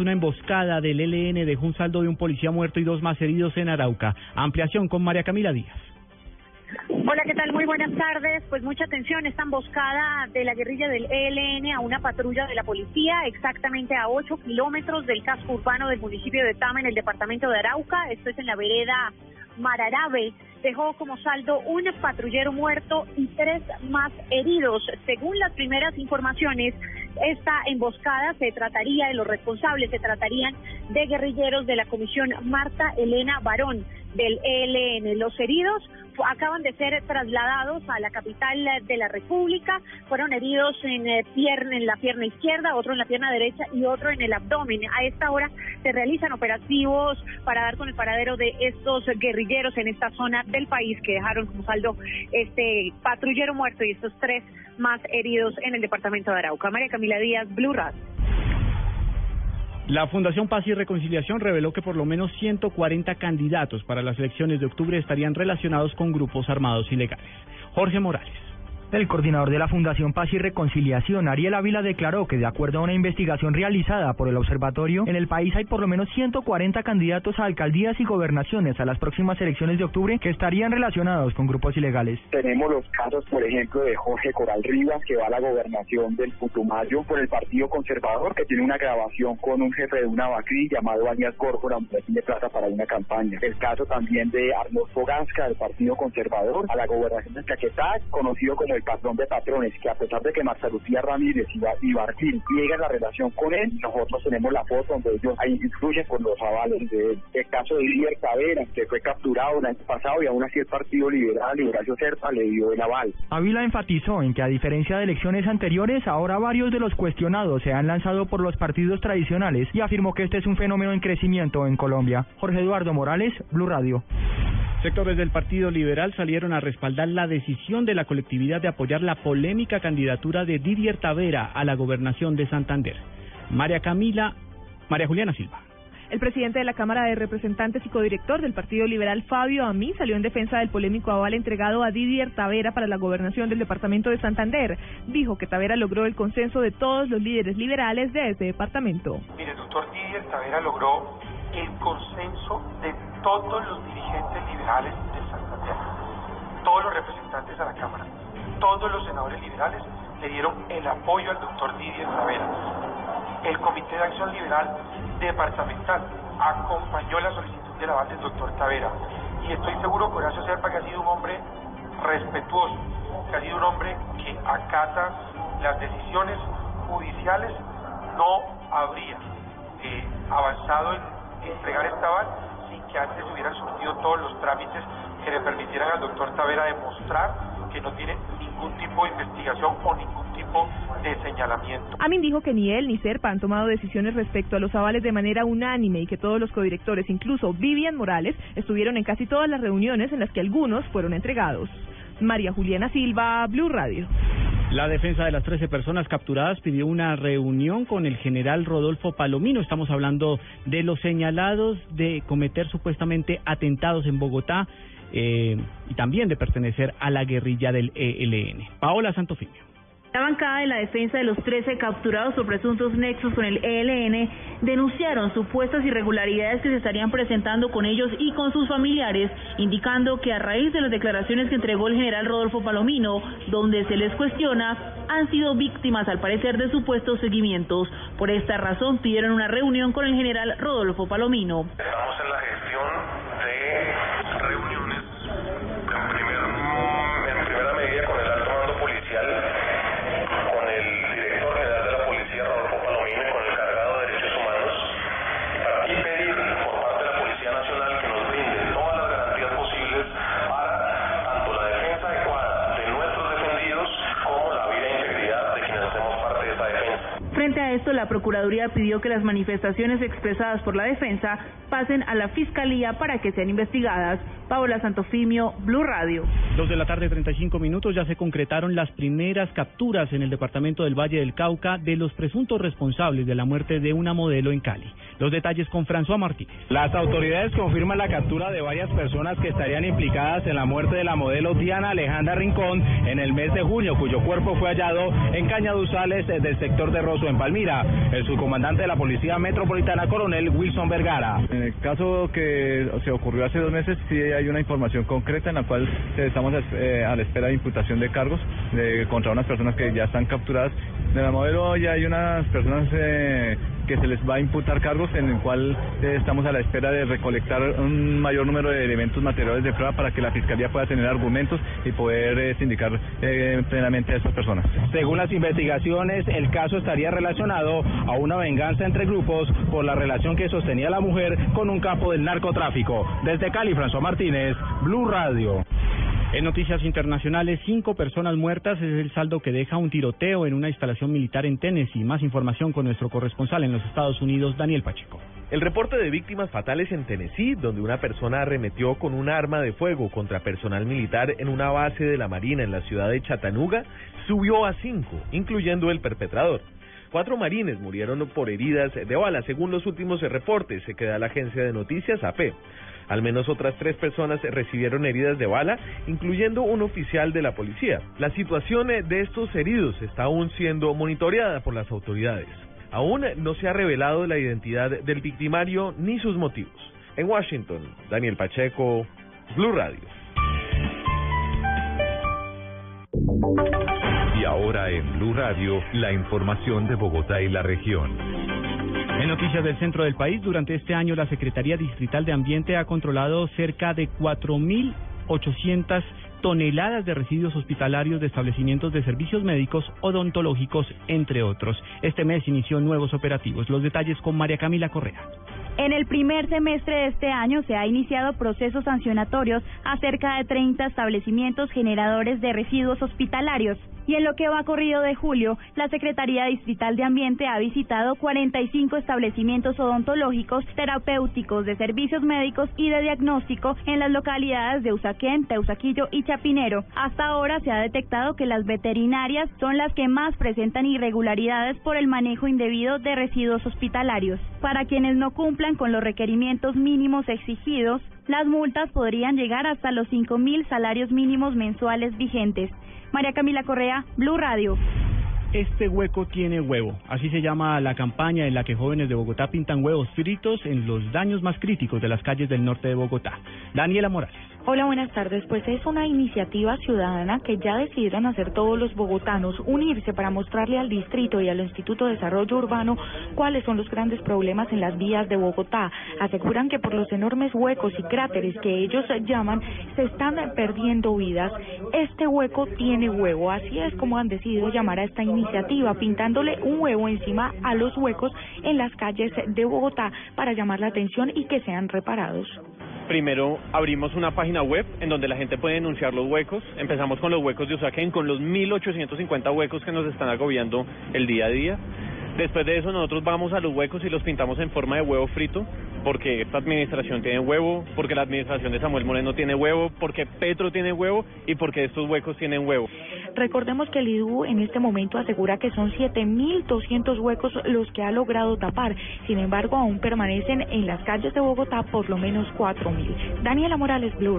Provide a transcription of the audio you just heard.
una emboscada del ELN dejó un saldo de un policía muerto y dos más heridos en Arauca. Ampliación con María Camila Díaz. Hola, ¿qué tal? Muy buenas tardes. Pues mucha atención, esta emboscada de la guerrilla del ELN a una patrulla de la policía, exactamente a 8 kilómetros del casco urbano del municipio de Tama, en el departamento de Arauca. Esto es en la vereda Mararabe. Dejó como saldo un patrullero muerto y tres más heridos. Según las primeras informaciones, esta emboscada se trataría de los responsables, se tratarían de guerrilleros de la comisión Marta Elena Barón del ELN. Los heridos acaban de ser trasladados a la capital de la República. Fueron heridos en, eh, pierna, en la pierna izquierda, otro en la pierna derecha y otro en el abdomen. A esta hora se realizan operativos para dar con el paradero de estos guerrilleros en esta zona del país que dejaron como saldo este patrullero muerto y estos tres más heridos en el departamento de Arauca. María Camila Díaz, Blue Radio. La Fundación Paz y Reconciliación reveló que por lo menos 140 candidatos para las elecciones de octubre estarían relacionados con grupos armados ilegales. Jorge Morales. El coordinador de la Fundación Paz y Reconciliación, Ariel Ávila, declaró que de acuerdo a una investigación realizada por el observatorio, en el país hay por lo menos 140 candidatos a alcaldías y gobernaciones a las próximas elecciones de octubre que estarían relacionados con grupos ilegales. Tenemos los casos, por ejemplo, de Jorge Coral Rivas, que va a la gobernación del Putumayo por el Partido Conservador, que tiene una grabación con un jefe de una vacri llamado Alias Córcora, que tiene plata para una campaña. El caso también de Arnold Fogasca, del Partido Conservador, a la gobernación de Caquetá, conocido como el patrón de patrones, que a pesar de que Marta Lucía Ramírez y, Barquín niegan la relación con él, nosotros tenemos la foto donde ellos ahí influyen con los avales de El caso de Ilier Tavera, que fue capturado el año pasado y aún así el Partido Liberal Horacio Serpa le dio el aval. Ávila enfatizó en que a diferencia de elecciones anteriores, ahora varios de los cuestionados se han lanzado por los partidos tradicionales y afirmó que este es un fenómeno en crecimiento en Colombia. Jorge Eduardo Morales, Blue Radio. Sectores del Partido Liberal salieron a respaldar la decisión de la colectividad de apoyar la polémica candidatura de Didier Tavera a la gobernación de Santander. María Camila, María Juliana Silva. El presidente de la Cámara de Representantes y codirector del Partido Liberal, Fabio Amí, salió en defensa del polémico aval entregado a Didier Tavera para la gobernación del departamento de Santander. Dijo que Tavera logró el consenso de todos los líderes liberales de ese departamento. Mire, doctor Didier Tavera logró el consenso de todos los dirigentes liberales de Santander, todos los representantes a la Cámara, todos los senadores liberales le dieron el apoyo al doctor Didier Tavera. El Comité de Acción Liberal Departamental acompañó la solicitud de la del doctor Tavera y estoy seguro que Horacio Serpa que ha sido un hombre respetuoso, que ha sido un hombre que acata las decisiones judiciales, no habría eh, avanzado en entregar esta aval sin que antes hubieran surgido todos los trámites que le permitieran al doctor Tavera demostrar que no tiene ningún tipo de investigación o ningún tipo de señalamiento. Amin dijo que ni él ni Serpa han tomado decisiones respecto a los avales de manera unánime y que todos los codirectores, incluso Vivian Morales, estuvieron en casi todas las reuniones en las que algunos fueron entregados. María Juliana Silva, Blue Radio. La defensa de las 13 personas capturadas pidió una reunión con el general Rodolfo Palomino. Estamos hablando de los señalados de cometer supuestamente atentados en Bogotá eh, y también de pertenecer a la guerrilla del ELN. Paola Santofimio. La bancada de la defensa de los 13 capturados por presuntos nexos con el ELN denunciaron supuestas irregularidades que se estarían presentando con ellos y con sus familiares, indicando que a raíz de las declaraciones que entregó el general Rodolfo Palomino, donde se les cuestiona, han sido víctimas al parecer de supuestos seguimientos. Por esta razón pidieron una reunión con el general Rodolfo Palomino. Estamos en la la Procuraduría pidió que las manifestaciones expresadas por la defensa pasen a la Fiscalía para que sean investigadas. Paola Santofimio, Blue Radio. Dos de la tarde, 35 minutos, ya se concretaron las primeras capturas en el departamento del Valle del Cauca de los presuntos responsables de la muerte de una modelo en Cali. Los detalles con François Martínez. Las autoridades confirman la captura de varias personas que estarían implicadas en la muerte de la modelo Diana Alejandra Rincón en el mes de junio, cuyo cuerpo fue hallado en Cañaduzales del sector de Rosso, en Palmira. El subcomandante de la Policía Metropolitana, coronel Wilson Vergara. En el caso que se ocurrió hace dos meses, sí hay una información concreta en la cual estamos eh, a la espera de imputación de cargos contra unas personas que ya están capturadas. De la modelo ya hay unas personas eh, que se les va a imputar cargos en el cual eh, estamos a la espera de recolectar un mayor número de elementos materiales de prueba para que la Fiscalía pueda tener argumentos y poder eh, sindicar eh, plenamente a estas personas. Según las investigaciones, el caso estaría relacionado a una venganza entre grupos por la relación que sostenía la mujer con un capo del narcotráfico. Desde Cali, François Martínez, Blue Radio. En noticias internacionales, cinco personas muertas es el saldo que deja un tiroteo en una instalación militar en Tennessee. Más información con nuestro corresponsal en los Estados Unidos, Daniel Pacheco. El reporte de víctimas fatales en Tennessee, donde una persona arremetió con un arma de fuego contra personal militar en una base de la Marina en la ciudad de Chattanooga, subió a cinco, incluyendo el perpetrador. Cuatro marines murieron por heridas de bala, según los últimos reportes que da la agencia de noticias AP. Al menos otras tres personas recibieron heridas de bala, incluyendo un oficial de la policía. La situación de estos heridos está aún siendo monitoreada por las autoridades. Aún no se ha revelado la identidad del victimario ni sus motivos. En Washington, Daniel Pacheco, Blue Radio. Y ahora en Blue Radio, la información de Bogotá y la región. En noticias del centro del país, durante este año la Secretaría Distrital de Ambiente ha controlado cerca de 4.800 toneladas de residuos hospitalarios de establecimientos de servicios médicos odontológicos, entre otros. Este mes inició nuevos operativos. Los detalles con María Camila Correa. En el primer semestre de este año se ha iniciado procesos sancionatorios a cerca de 30 establecimientos generadores de residuos hospitalarios. Y en lo que va corrido de julio, la Secretaría Distrital de Ambiente ha visitado 45 establecimientos odontológicos, terapéuticos, de servicios médicos y de diagnóstico en las localidades de Usaquén, Teusaquillo y Chapinero. Hasta ahora se ha detectado que las veterinarias son las que más presentan irregularidades por el manejo indebido de residuos hospitalarios. Para quienes no cumplan con los requerimientos mínimos exigidos, las multas podrían llegar hasta los 5.000 salarios mínimos mensuales vigentes. María Camila Correa, Blue Radio. Este hueco tiene huevo. Así se llama la campaña en la que jóvenes de Bogotá pintan huevos fritos en los daños más críticos de las calles del norte de Bogotá. Daniela Morales. Hola, buenas tardes. Pues es una iniciativa ciudadana que ya decidieron hacer todos los bogotanos, unirse para mostrarle al distrito y al Instituto de Desarrollo Urbano cuáles son los grandes problemas en las vías de Bogotá. Aseguran que por los enormes huecos y cráteres que ellos llaman, se están perdiendo vidas. Este hueco tiene huevo, así es como han decidido llamar a esta iniciativa, pintándole un huevo encima a los huecos en las calles de Bogotá para llamar la atención y que sean reparados. Primero abrimos una página web en donde la gente puede denunciar los huecos. Empezamos con los huecos de Usaquén, con los 1.850 huecos que nos están agobiando el día a día. Después de eso nosotros vamos a los huecos y los pintamos en forma de huevo frito, porque esta administración tiene huevo, porque la administración de Samuel Moreno tiene huevo, porque Petro tiene huevo y porque estos huecos tienen huevo. Recordemos que el IDU en este momento asegura que son 7.200 huecos los que ha logrado tapar. Sin embargo, aún permanecen en las calles de Bogotá por lo menos 4.000. Daniela Morales, Blur.